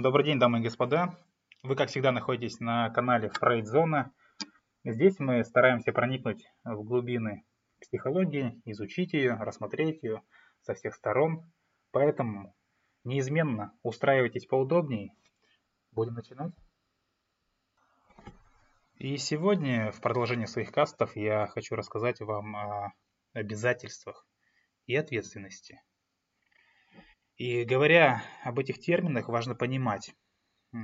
Добрый день, дамы и господа. Вы, как всегда, находитесь на канале Фрейдзона. Здесь мы стараемся проникнуть в глубины психологии, изучить ее, рассмотреть ее со всех сторон. Поэтому неизменно устраивайтесь поудобнее. Будем начинать. И сегодня, в продолжении своих кастов, я хочу рассказать вам о обязательствах и ответственности. И говоря об этих терминах, важно понимать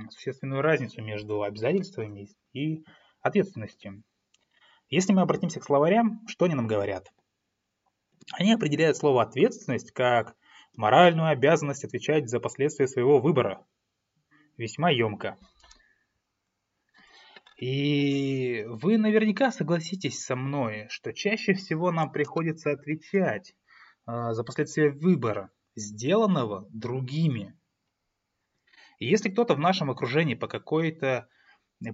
существенную разницу между обязательствами и ответственностью. Если мы обратимся к словарям, что они нам говорят? Они определяют слово «ответственность» как моральную обязанность отвечать за последствия своего выбора. Весьма емко. И вы наверняка согласитесь со мной, что чаще всего нам приходится отвечать э, за последствия выбора сделанного другими. И если кто-то в нашем окружении по какой-то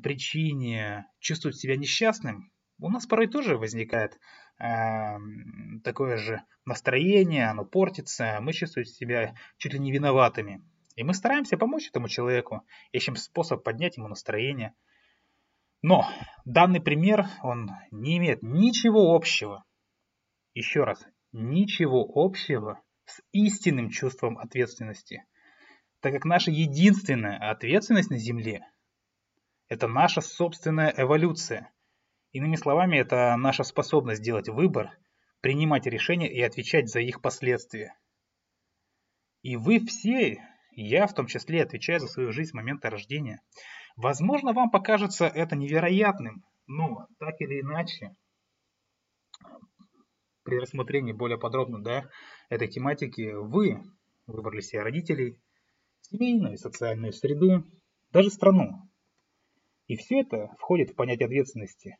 причине чувствует себя несчастным, у нас порой тоже возникает э, такое же настроение, оно портится, мы чувствуем себя чуть ли не виноватыми. И мы стараемся помочь этому человеку, ищем способ поднять ему настроение. Но данный пример, он не имеет ничего общего, еще раз, ничего общего с истинным чувством ответственности, так как наша единственная ответственность на Земле – это наша собственная эволюция. Иными словами, это наша способность делать выбор, принимать решения и отвечать за их последствия. И вы все, я в том числе, отвечаю за свою жизнь с момента рождения. Возможно, вам покажется это невероятным, но так или иначе, при рассмотрении более подробно да, этой тематики вы выбрали себе родителей, семейную и социальную среду, даже страну. И все это входит в понятие ответственности.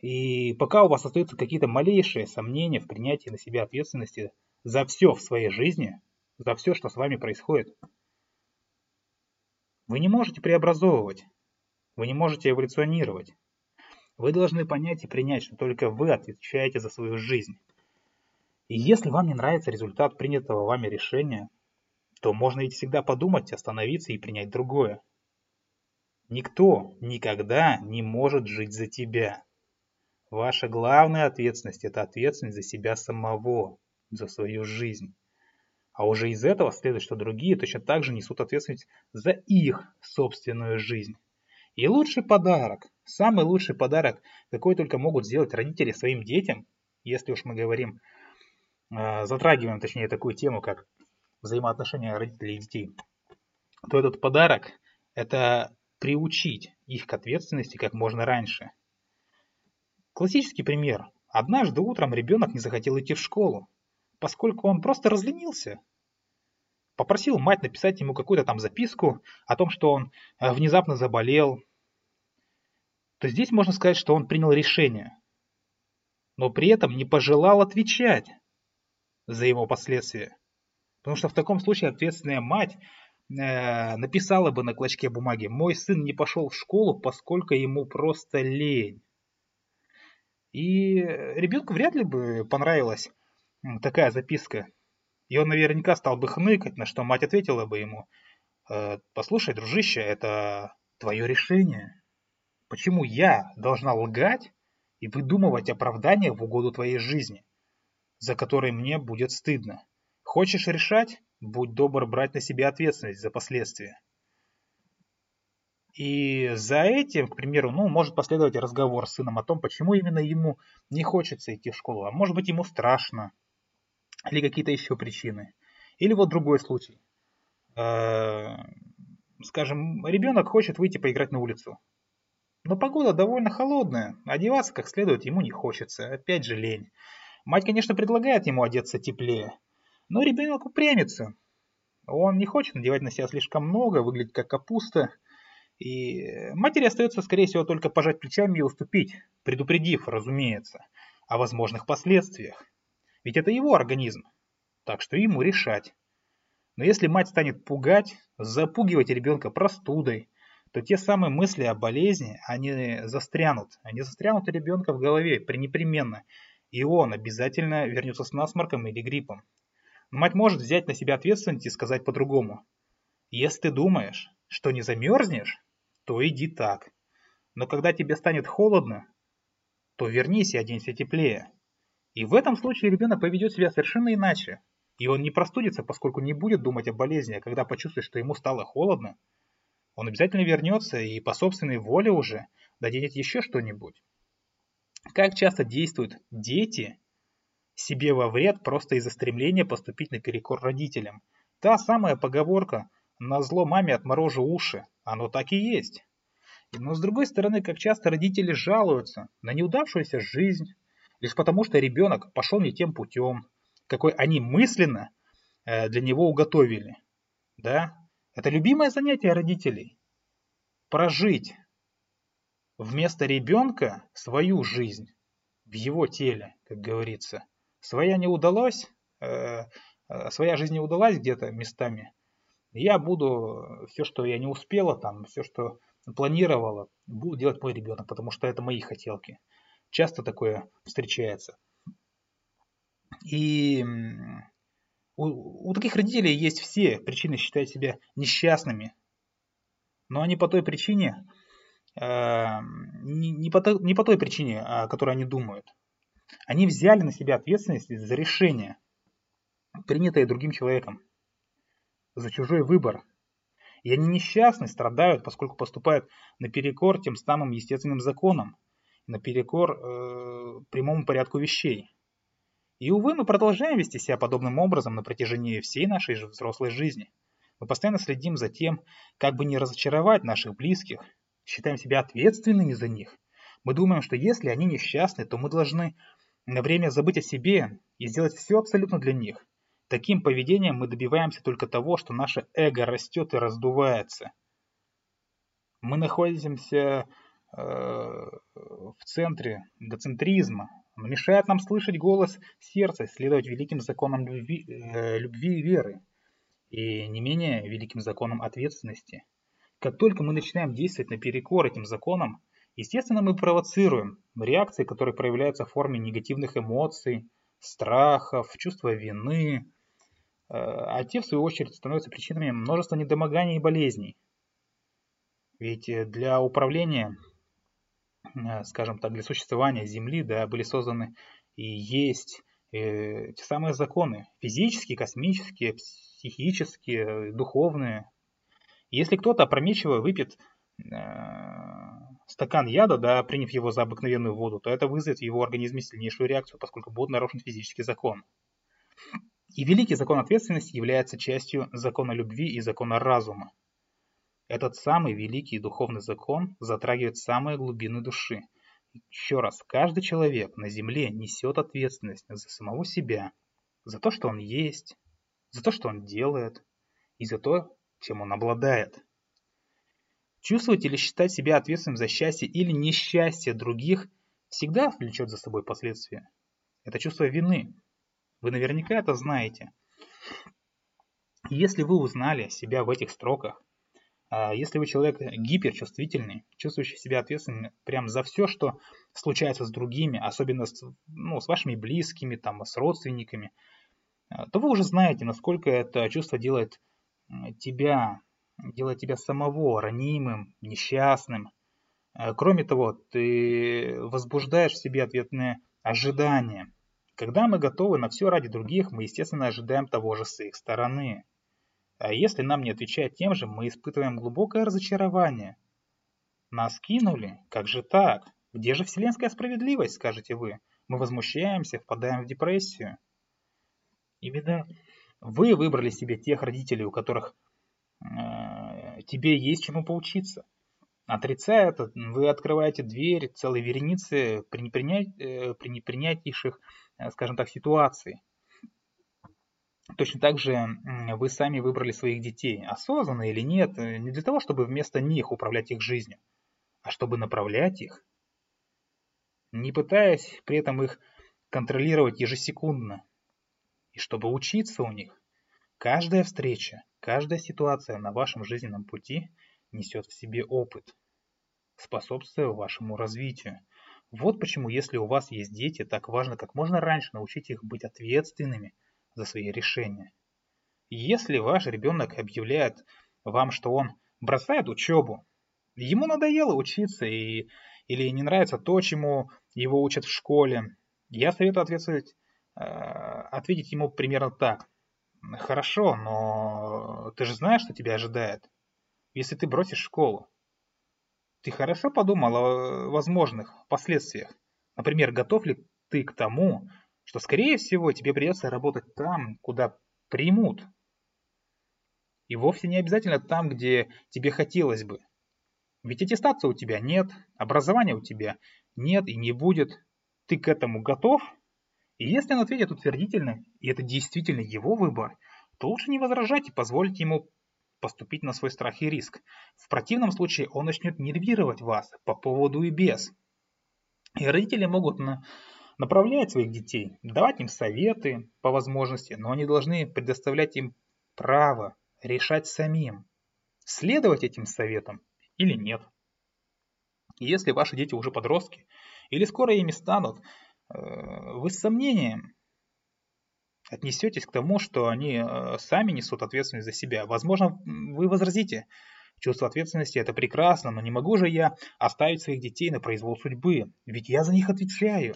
И пока у вас остаются какие-то малейшие сомнения в принятии на себя ответственности за все в своей жизни, за все, что с вами происходит, вы не можете преобразовывать, вы не можете эволюционировать. Вы должны понять и принять, что только вы отвечаете за свою жизнь. И если вам не нравится результат принятого вами решения, то можно ведь всегда подумать, остановиться и принять другое. Никто никогда не может жить за тебя. Ваша главная ответственность – это ответственность за себя самого, за свою жизнь. А уже из этого следует, что другие точно так же несут ответственность за их собственную жизнь. И лучший подарок, самый лучший подарок, какой только могут сделать родители своим детям, если уж мы говорим, затрагиваем точнее такую тему, как взаимоотношения родителей и детей, то этот подарок – это приучить их к ответственности как можно раньше. Классический пример. Однажды утром ребенок не захотел идти в школу, поскольку он просто разленился. Попросил мать написать ему какую-то там записку о том, что он э, внезапно заболел. То здесь можно сказать, что он принял решение, но при этом не пожелал отвечать за его последствия. Потому что в таком случае ответственная мать э, написала бы на клочке бумаги «Мой сын не пошел в школу, поскольку ему просто лень». И ребенку вряд ли бы понравилась такая записка. И он наверняка стал бы хныкать, на что мать ответила бы ему, «Э, «Послушай, дружище, это твое решение. Почему я должна лгать и выдумывать оправдания в угоду твоей жизни, за которые мне будет стыдно? Хочешь решать? Будь добр брать на себя ответственность за последствия». И за этим, к примеру, ну, может последовать разговор с сыном о том, почему именно ему не хочется идти в школу. А может быть, ему страшно, или какие-то еще причины. Или вот другой случай. Э, скажем, ребенок хочет выйти поиграть на улицу. Но погода довольно холодная, одеваться как следует ему не хочется, опять же лень. Мать, конечно, предлагает ему одеться теплее, но ребенок упрямится. Он не хочет надевать на себя слишком много, выглядит как капуста. И матери остается, скорее всего, только пожать плечами и уступить, предупредив, разумеется, о возможных последствиях. Ведь это его организм, так что ему решать. Но если мать станет пугать, запугивать ребенка простудой, то те самые мысли о болезни, они застрянут. Они застрянут у ребенка в голове пренепременно. И он обязательно вернется с насморком или гриппом. Но мать может взять на себя ответственность и сказать по-другому. Если ты думаешь, что не замерзнешь, то иди так. Но когда тебе станет холодно, то вернись и оденься теплее. И в этом случае ребенок поведет себя совершенно иначе. И он не простудится, поскольку не будет думать о болезни, а когда почувствует, что ему стало холодно, он обязательно вернется и по собственной воле уже наденет еще что-нибудь. Как часто действуют дети себе во вред просто из-за стремления поступить наперекор родителям. Та самая поговорка «на зло маме отморожу уши», оно так и есть. Но с другой стороны, как часто родители жалуются на неудавшуюся жизнь, лишь потому что ребенок пошел не тем путем, какой они мысленно э, для него уготовили. Да? Это любимое занятие родителей. Прожить вместо ребенка свою жизнь в его теле, как говорится. Своя не удалась, э, э, своя жизнь не удалась где-то местами. Я буду все, что я не успела, там, все, что планировала, буду делать мой ребенок, потому что это мои хотелки. Часто такое встречается. И у, у таких родителей есть все причины считать себя несчастными. Но они по той причине, э, не, не, по не по той причине, о которой они думают. Они взяли на себя ответственность за решение, принятое другим человеком, за чужой выбор. И они несчастны, страдают, поскольку поступают наперекор тем самым естественным законам, наперекор э, прямому порядку вещей. И, увы, мы продолжаем вести себя подобным образом на протяжении всей нашей взрослой жизни. Мы постоянно следим за тем, как бы не разочаровать наших близких, считаем себя ответственными за них. Мы думаем, что если они несчастны, то мы должны на время забыть о себе и сделать все абсолютно для них. Таким поведением мы добиваемся только того, что наше эго растет и раздувается. Мы находимся э, в центре эгоцентризма. Он мешает нам слышать голос сердца, следовать великим законам любви, э, любви и веры, и не менее великим законам ответственности. Как только мы начинаем действовать наперекор этим законам, Естественно, мы провоцируем реакции, которые проявляются в форме негативных эмоций, страхов, чувства вины, э, а те, в свою очередь, становятся причинами множества недомоганий и болезней. Ведь э, для управления, э, скажем так, для существования Земли да, были созданы и есть те самые законы, физические, космические, психические, духовные. Если кто-то опрометчиво выпьет стакан яда, да, приняв его за обыкновенную воду, то это вызовет в его организме сильнейшую реакцию, поскольку будет нарушен физический закон. И великий закон ответственности является частью закона любви и закона разума. Этот самый великий духовный закон затрагивает самые глубины души. Еще раз, каждый человек на земле несет ответственность за самого себя, за то, что он есть, за то, что он делает, и за то, чем он обладает. Чувствовать или считать себя ответственным за счастье или несчастье других всегда влечет за собой последствия. Это чувство вины. Вы наверняка это знаете. Если вы узнали себя в этих строках, а если вы человек гиперчувствительный, чувствующий себя ответственным прям за все, что случается с другими, особенно с, ну, с вашими близкими, там, с родственниками, а, то вы уже знаете, насколько это чувство делает тебя делает тебя самого ранимым, несчастным. Э, кроме того, ты возбуждаешь в себе ответные ожидания. Когда мы готовы на все ради других, мы, естественно, ожидаем того же с их стороны. А если нам не отвечает тем же, мы испытываем глубокое разочарование. Нас кинули? Как же так? Где же вселенская справедливость, скажете вы? Мы возмущаемся, впадаем в депрессию. Именно вы выбрали себе тех родителей, у которых Э, тебе есть чему поучиться. Отрицая это, вы открываете дверь целой вереницы э, при непринятейших, э, скажем так, ситуаций. Точно так же вы сами выбрали своих детей, осознанно или нет, не для того, чтобы вместо них управлять их жизнью, а чтобы направлять их, не пытаясь при этом их контролировать ежесекундно, и чтобы учиться у них. Каждая встреча, каждая ситуация на вашем жизненном пути несет в себе опыт, способствуя вашему развитию. Вот почему, если у вас есть дети, так важно как можно раньше научить их быть ответственными за свои решения. Если ваш ребенок объявляет вам, что он бросает учебу. Ему надоело учиться и, или не нравится то, чему его учат в школе. Я советую э, ответить ему примерно так. Хорошо, но ты же знаешь, что тебя ожидает, если ты бросишь школу. Ты хорошо подумал о возможных последствиях? Например, готов ли ты к тому, что, скорее всего, тебе придется работать там, куда примут? И вовсе не обязательно там, где тебе хотелось бы. Ведь аттестации у тебя нет, образования у тебя нет и не будет. Ты к этому готов? И если он ответит утвердительно, и это действительно его выбор, то лучше не возражать и позволить ему поступить на свой страх и риск. В противном случае он начнет нервировать вас по поводу и без. И родители могут на, направлять своих детей, давать им советы по возможности, но они должны предоставлять им право решать самим, следовать этим советам или нет. Если ваши дети уже подростки или скоро ими станут, вы с сомнением отнесетесь к тому, что они э, сами несут ответственность за себя. Возможно, вы возразите, чувство ответственности это прекрасно, но не могу же я оставить своих детей на произвол судьбы, ведь я за них отвечаю.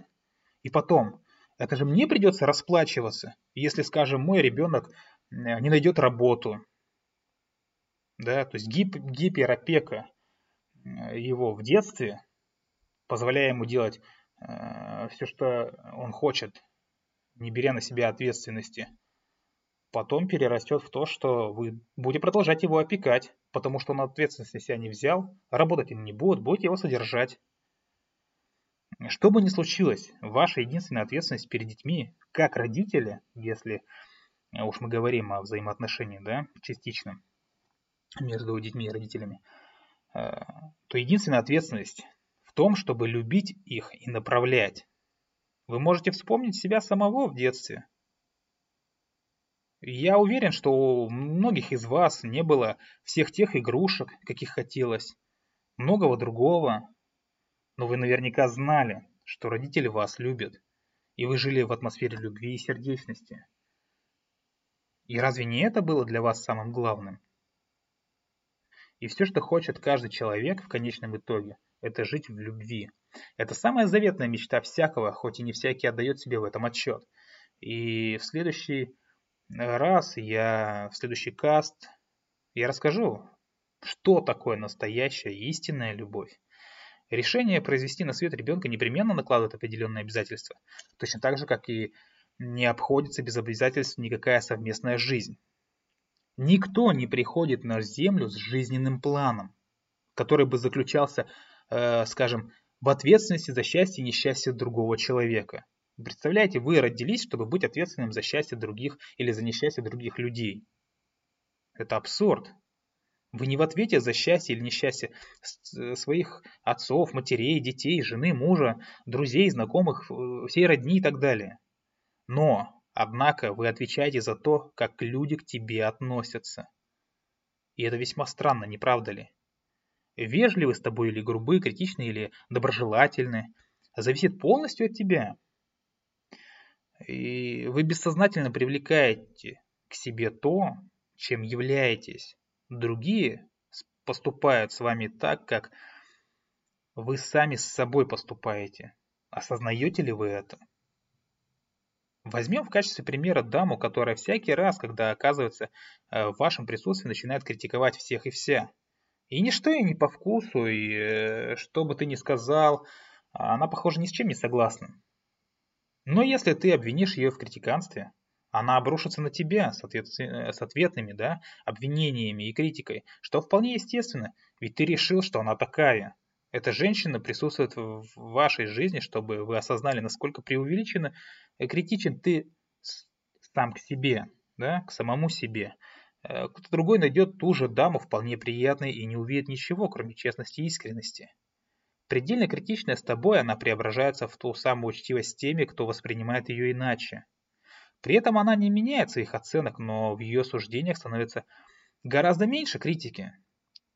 И потом, это же мне придется расплачиваться, если, скажем, мой ребенок э, не найдет работу. Да, то есть гип, гиперопека э, его в детстве, позволяя ему делать э, все, что он хочет, не беря на себя ответственности, потом перерастет в то, что вы будете продолжать его опекать, потому что он ответственность на себя не взял, работать он не будет, будете его содержать. Что бы ни случилось, ваша единственная ответственность перед детьми, как родители, если уж мы говорим о взаимоотношении, да, частично, между детьми и родителями, э, то единственная ответственность том, чтобы любить их и направлять. Вы можете вспомнить себя самого в детстве. Я уверен, что у многих из вас не было всех тех игрушек, каких хотелось, многого другого. Но вы наверняка знали, что родители вас любят, и вы жили в атмосфере любви и сердечности. И разве не это было для вас самым главным? И все, что хочет каждый человек в конечном итоге, это жить в любви. Это самая заветная мечта всякого, хоть и не всякий отдает себе в этом отчет. И в следующий раз я, в следующий каст, я расскажу, что такое настоящая истинная любовь. Решение произвести на свет ребенка непременно накладывает определенные обязательства, точно так же, как и не обходится без обязательств никакая совместная жизнь. Никто не приходит на Землю с жизненным планом, который бы заключался, э, скажем, в ответственности за счастье и несчастье другого человека. Представляете, вы родились, чтобы быть ответственным за счастье других или за несчастье других людей. Это абсурд. Вы не в ответе за счастье или несчастье э, своих отцов, матерей, детей, жены, мужа, друзей, знакомых, э, всей родни и так далее. Но, однако, вы отвечаете за то, как люди к тебе относятся. И это весьма странно, не правда ли? Вежливы с тобой или грубы, критичны или доброжелательны, зависит полностью от тебя. И вы бессознательно привлекаете к себе то, чем являетесь. Другие поступают с вами так, как вы сами с собой поступаете. Осознаете ли вы это? Возьмем в качестве примера даму, которая всякий раз, когда оказывается э, в вашем присутствии, начинает критиковать всех и вся. И ничто ей не по вкусу, и э, что бы ты ни сказал, она, похоже, ни с чем не согласна. Но если ты обвинишь ее в критиканстве, она обрушится на тебя с, ответ, с ответными да, обвинениями и критикой, что вполне естественно, ведь ты решил, что она такая. Эта женщина присутствует в вашей жизни, чтобы вы осознали, насколько преувеличенно э, критичен ты сам к себе, да, к самому себе. Э, кто-то другой найдет ту же даму вполне приятной и не увидит ничего, кроме честности и искренности. Предельно критичная с тобой, она преображается в ту самую учтивость теми, кто воспринимает ее иначе. При этом она не меняет своих оценок, но в ее суждениях становится гораздо меньше критики.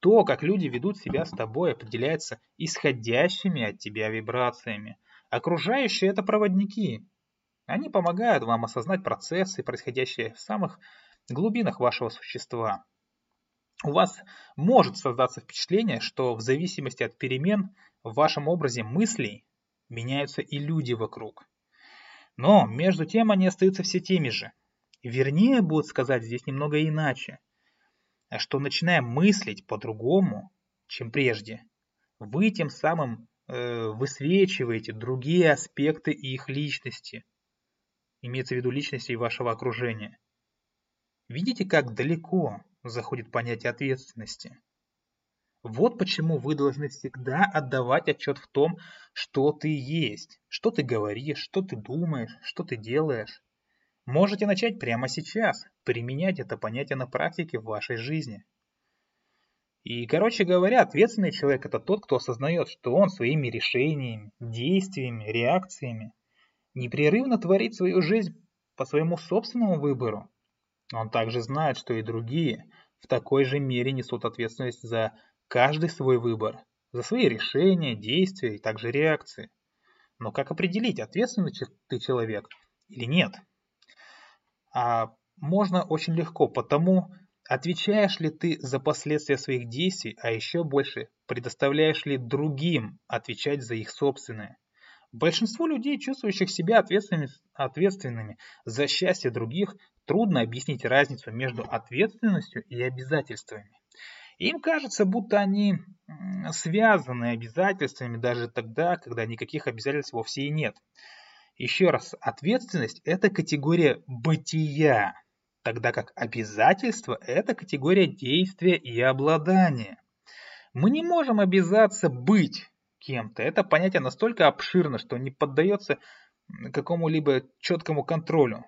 То, как люди ведут себя с тобой, определяется исходящими от тебя вибрациями. Окружающие – это проводники. Они помогают вам осознать процессы, происходящие в самых глубинах вашего существа. у вас может создаться впечатление, что в зависимости от перемен в вашем образе мыслей меняются и люди вокруг. Но между тем они остаются все теми же. Вернее, будет сказать здесь немного иначе, что начиная мыслить по-другому, чем прежде, вы тем самым э, высвечиваете другие аспекты их личности. Имеется в виду личности вашего окружения. Видите, как далеко заходит понятие ответственности. Вот почему вы должны всегда отдавать отчет в том, что ты есть, что ты говоришь, что ты думаешь, что ты делаешь. Можете начать прямо сейчас, применять это понятие на практике в вашей жизни. И, короче говоря, ответственный человек – это тот, кто осознает, что он своими решениями, действиями, реакциями непрерывно творит свою жизнь по своему собственному выбору. Он также знает, что и другие в такой же мере несут ответственность за каждый свой выбор, за свои решения, действия и также реакции. Но как определить, ответственный ты человек или нет? А можно очень легко, потому отвечаешь ли ты за последствия своих действий, а еще больше, предоставляешь ли другим отвечать за их собственные. Большинству людей, чувствующих себя ответственными, ответственными за счастье других, трудно объяснить разницу между ответственностью и обязательствами. Им кажется, будто они связаны обязательствами даже тогда, когда никаких обязательств вовсе и нет. Еще раз, ответственность – это категория бытия, тогда как обязательство – это категория действия и обладания. Мы не можем обязаться быть кем-то. Это понятие настолько обширно, что не поддается какому-либо четкому контролю.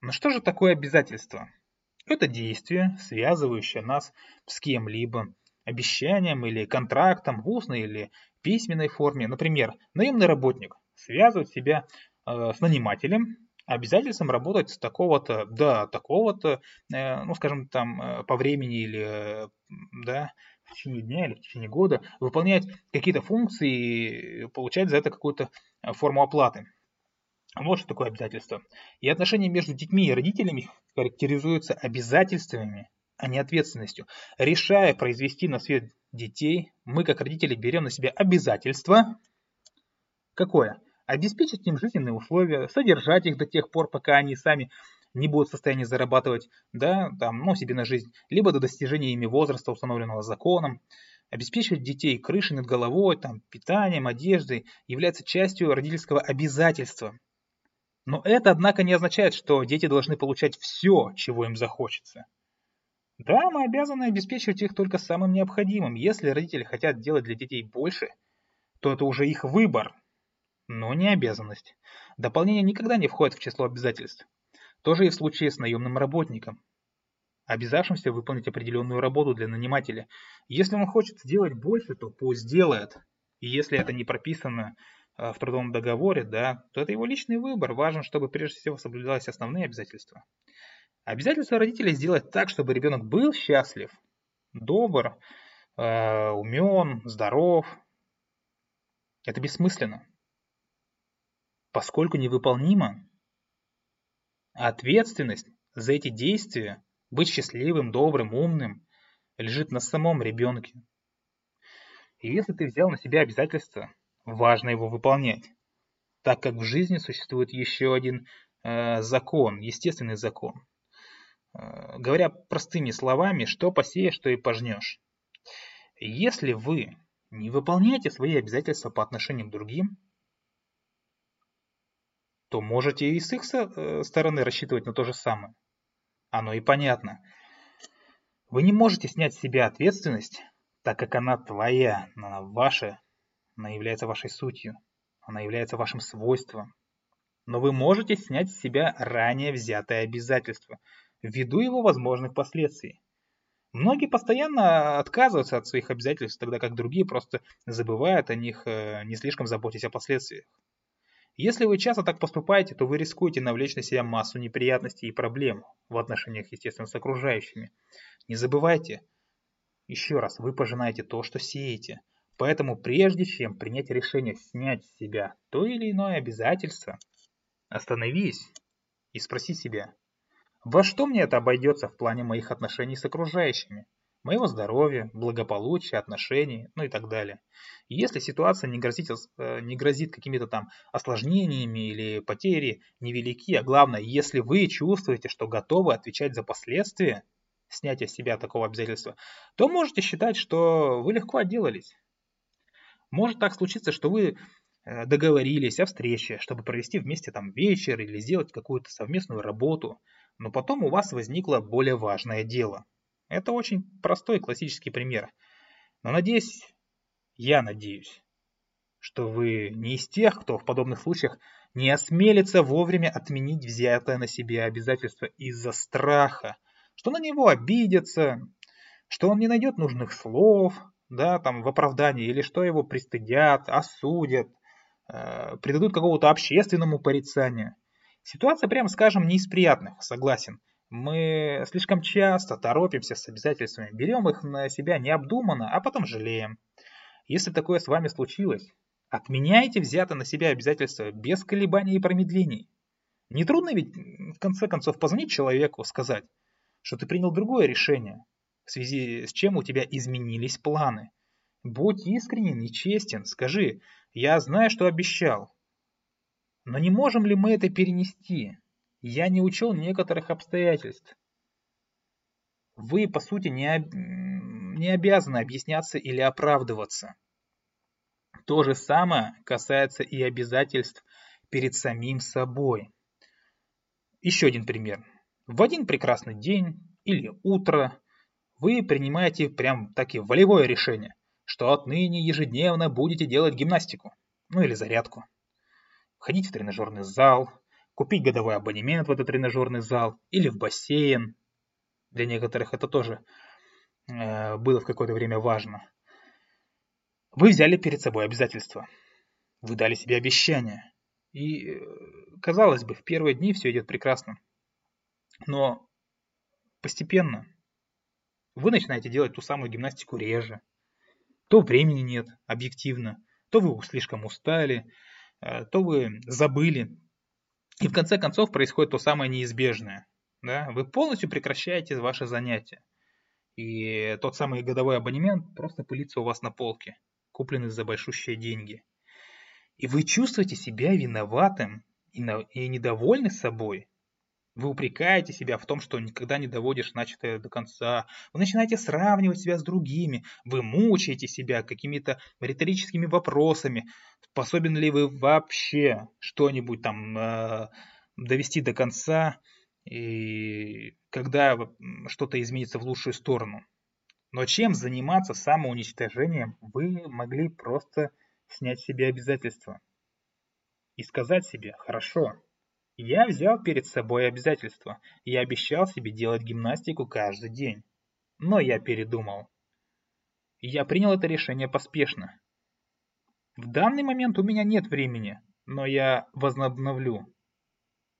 Но что же такое обязательство? Это действие, связывающее нас с кем-либо, обещанием или контрактом в устной или письменной форме. Например, наемный работник связывает себя э, с нанимателем, обязательством работать с такого-то до такого-то, э, ну, скажем, там, э, по времени или, э, да, в течение дня или в течение года, выполнять какие-то функции и получать за это какую-то э, форму оплаты. Вот что такое обязательство. И отношения между детьми и родителями характеризуются обязательствами, а не ответственностью. Решая произвести на свет детей, мы как родители берем на себя обязательство. Какое? Обеспечить им жизненные условия, содержать их до тех пор, пока они сами не будут в состоянии зарабатывать да, там, ну, себе на жизнь, либо до достижения ими возраста, установленного законом. Обеспечивать детей крышей над головой, там, питанием, одеждой является частью родительского обязательства. Но это, однако, не означает, что дети должны получать все, чего им захочется. Да, мы обязаны обеспечивать их только самым необходимым. Если родители хотят делать для детей больше, то это уже их выбор, но не обязанность. Дополнение никогда не входит в число обязательств. То же и в случае с наемным работником, обязавшимся выполнить определенную работу для нанимателя. Если он хочет сделать больше, то пусть делает. И если это не прописано Э, в трудовом договоре, да, то это его личный выбор. Важно, чтобы прежде всего соблюдались основные обязательства. Обязательство родителей сделать так, чтобы ребенок был счастлив, добр, э, умен, здоров. Это бессмысленно, поскольку невыполнимо. Ответственность за эти действия, быть счастливым, добрым, умным, лежит на самом ребенке. И если ты взял на себя обязательства важно его выполнять, так как в жизни существует еще один э, закон, естественный закон. Э, говоря простыми словами, что посеешь, что и пожнешь. Если вы не выполняете свои обязательства по отношению к другим, то можете и с их э, стороны рассчитывать на то же самое. Оно и понятно. Вы не можете снять с себя ответственность, так как она твоя, она ваша, она является вашей сутью. Она является вашим свойством. Но вы можете снять с себя ранее взятое обязательство, ввиду его возможных последствий. Многие постоянно отказываются от своих обязательств, тогда как другие просто забывают о них, э, не слишком заботясь о последствиях. Если вы часто так поступаете, то вы рискуете навлечь на себя массу неприятностей и проблем в отношениях, естественно, с окружающими. Не забывайте, еще раз, вы пожинаете то, что сеете. Поэтому прежде чем принять решение снять с себя то или иное обязательство, остановись и спроси себя, во что мне это обойдется в плане моих отношений с окружающими? Моего здоровья, благополучия, отношений, ну и так далее. Если ситуация не грозит, э, не грозит какими-то там осложнениями или потери невелики, а главное, если вы чувствуете, что готовы отвечать за последствия снятия с себя такого обязательства, то можете считать, что вы легко отделались. Может так случиться, что вы э, договорились о встрече, чтобы провести вместе там вечер или сделать какую-то совместную работу, но потом у вас возникло более важное дело – это очень простой классический пример. Но надеюсь, я надеюсь, что вы не из тех, кто в подобных случаях не осмелится вовремя отменить взятое на себя обязательство из-за страха, что на него обидятся, что он не найдет нужных слов, да, там в оправдании, или что его пристыдят, осудят, э, придадут какому-то общественному порицанию. Ситуация, прямо скажем, не из приятных, согласен. Мы слишком часто торопимся с обязательствами, берем их на себя необдуманно, а потом жалеем. Если такое с вами случилось, отменяйте взятое на себя обязательства без колебаний и промедлений. Не трудно ведь, в конце концов, позвонить человеку, сказать, что ты принял другое решение, в связи с чем у тебя изменились планы. Будь искренен и честен, скажи, я знаю, что обещал. Но не можем ли мы это перенести? Я не учел некоторых обстоятельств. Вы, по сути, не, об... не обязаны объясняться или оправдываться. То же самое касается и обязательств перед самим собой. Еще один пример. В один прекрасный день или утро вы принимаете прям таки волевое решение, что отныне ежедневно будете делать гимнастику, ну или зарядку. Ходить в тренажерный зал, купить годовой абонемент в этот тренажерный зал или в бассейн. Для некоторых это тоже э, было в какое-то время важно. Вы взяли перед собой обязательства. Вы дали себе обещания. И, э, казалось бы, в первые дни все идет прекрасно. Но постепенно вы начинаете делать ту самую гимнастику реже. То времени нет, объективно, то вы слишком устали, э, то вы забыли и в конце концов происходит то самое неизбежное. Да? Вы полностью прекращаете ваши занятия. И тот самый годовой абонемент просто пылится у вас на полке, купленный за большущие деньги. И вы чувствуете себя виноватым и, на, и недовольны собой. Вы упрекаете себя в том, что никогда не доводишь начатое до конца. Вы начинаете сравнивать себя с другими. Вы мучаете себя какими-то риторическими вопросами. Способен ли вы вообще что-нибудь там э, довести до конца? И когда что-то изменится в лучшую сторону. Но чем заниматься самоуничтожением, вы могли просто снять себе обязательства. И сказать себе, хорошо, я взял перед собой обязательство. Я обещал себе делать гимнастику каждый день. Но я передумал. Я принял это решение поспешно. В данный момент у меня нет времени, но я возобновлю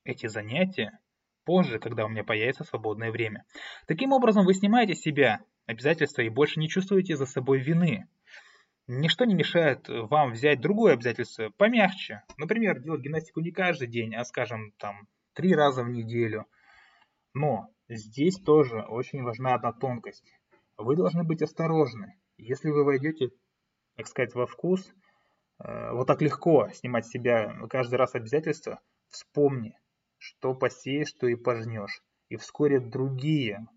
эти занятия позже, когда у меня появится свободное время. Таким образом, вы снимаете с себя обязательства и больше не чувствуете за собой вины. Ничто не мешает э, вам взять другое обязательство помягче. Например, делать гимнастику не каждый день, а, скажем, там, три раза в неделю. Но здесь тоже очень важна одна тонкость. Вы должны быть осторожны. Если вы войдете, так сказать, во вкус, э, вот так легко снимать с себя каждый раз обязательства, вспомни, что посеешь, что и пожнешь. И вскоре другие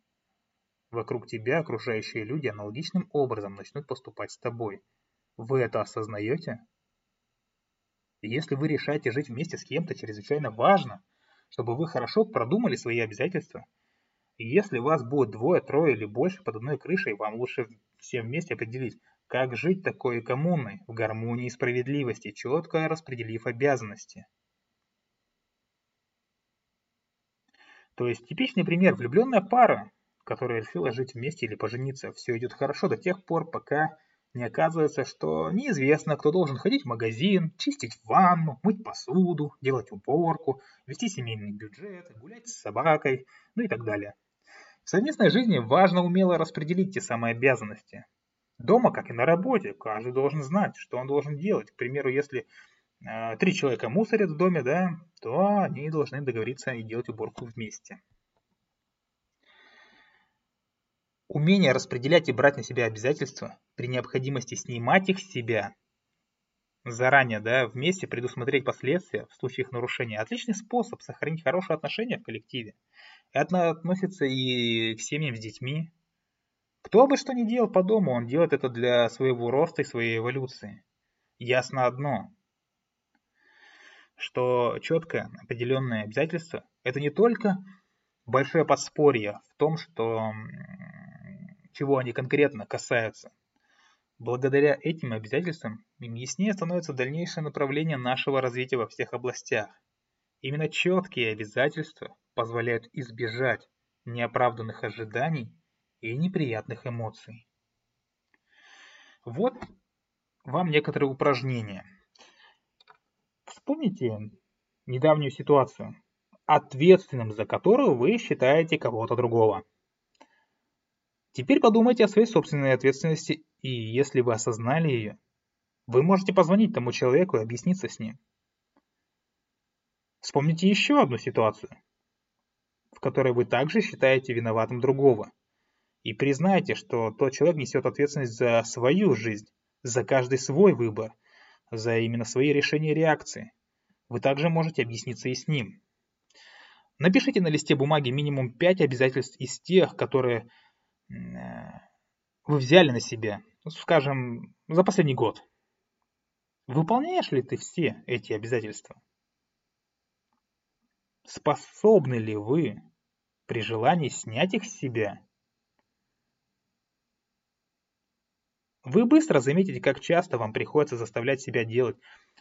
вокруг тебя окружающие люди аналогичным образом начнут поступать с тобой. Вы это осознаете? Если вы решаете жить вместе с кем-то, чрезвычайно важно, чтобы вы хорошо продумали свои обязательства. И если вас будет двое, трое или больше под одной крышей, вам лучше всем вместе определить, как жить такой коммуной в гармонии и справедливости, четко распределив обязанности. То есть типичный пример. Влюбленная пара, которая решила жить вместе или пожениться. Все идет хорошо до тех пор, пока не оказывается, что неизвестно, кто должен ходить в магазин, чистить ванну, мыть посуду, делать уборку, вести семейный бюджет, гулять с собакой, ну и так далее. В совместной жизни важно умело распределить те самые обязанности. Дома, как и на работе, каждый должен знать, что он должен делать. К примеру, если э, три человека мусорят в доме, да, то они должны договориться и делать уборку вместе. Умение распределять и брать на себя обязательства, при необходимости снимать их с себя, заранее, да, вместе предусмотреть последствия в случае их нарушения. Отличный способ сохранить хорошие отношения в коллективе. Это относится и к семьям с детьми. Кто бы что ни делал по дому, он делает это для своего роста и своей эволюции. Ясно одно, что четкое определенное обязательство – это не только большое подспорье в том, что чего они конкретно касаются. Благодаря этим обязательствам им яснее становится дальнейшее направление нашего развития во всех областях. Именно четкие обязательства позволяют избежать неоправданных ожиданий и неприятных эмоций. Вот вам некоторые упражнения. Вспомните недавнюю ситуацию, ответственным за которую вы считаете кого-то другого. Теперь подумайте о своей собственной ответственности, и если вы осознали ее, вы можете позвонить тому человеку и объясниться с ним. Вспомните еще одну ситуацию, в которой вы также считаете виноватым другого. И признайте, что тот человек несет ответственность за свою жизнь, за каждый свой выбор, за именно свои решения и реакции. Вы также можете объясниться и с ним. Напишите на листе бумаги минимум 5 обязательств из тех, которые вы взяли на себя, ну, скажем, за последний год. Выполняешь ли ты все эти обязательства? Способны ли вы при желании снять их с себя? Вы быстро заметите, как часто вам приходится заставлять себя делать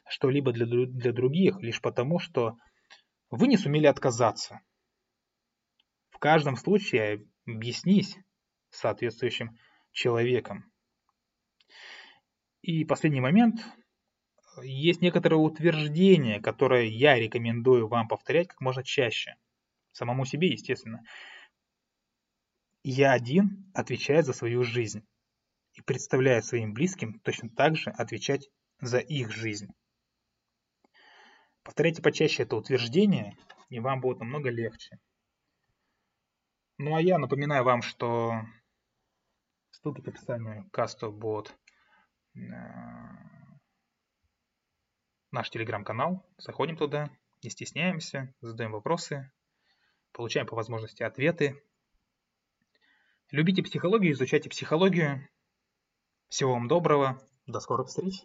что-либо для, для других, лишь потому, что вы не сумели отказаться. В каждом случае объяснись, соответствующим человеком. И последний момент. Есть некоторое утверждение, которое я рекомендую вам повторять как можно чаще. Самому себе, естественно. Я один отвечаю за свою жизнь. И представляю своим близким точно так же отвечать за их жизнь. Повторяйте почаще это утверждение, и вам будет намного легче. Ну а я напоминаю вам, что ссылки к описанию CastoBot наш телеграм-канал. Заходим туда, не стесняемся, задаем вопросы, получаем по возможности ответы. Любите психологию, изучайте психологию. Всего вам доброго, до скорых встреч!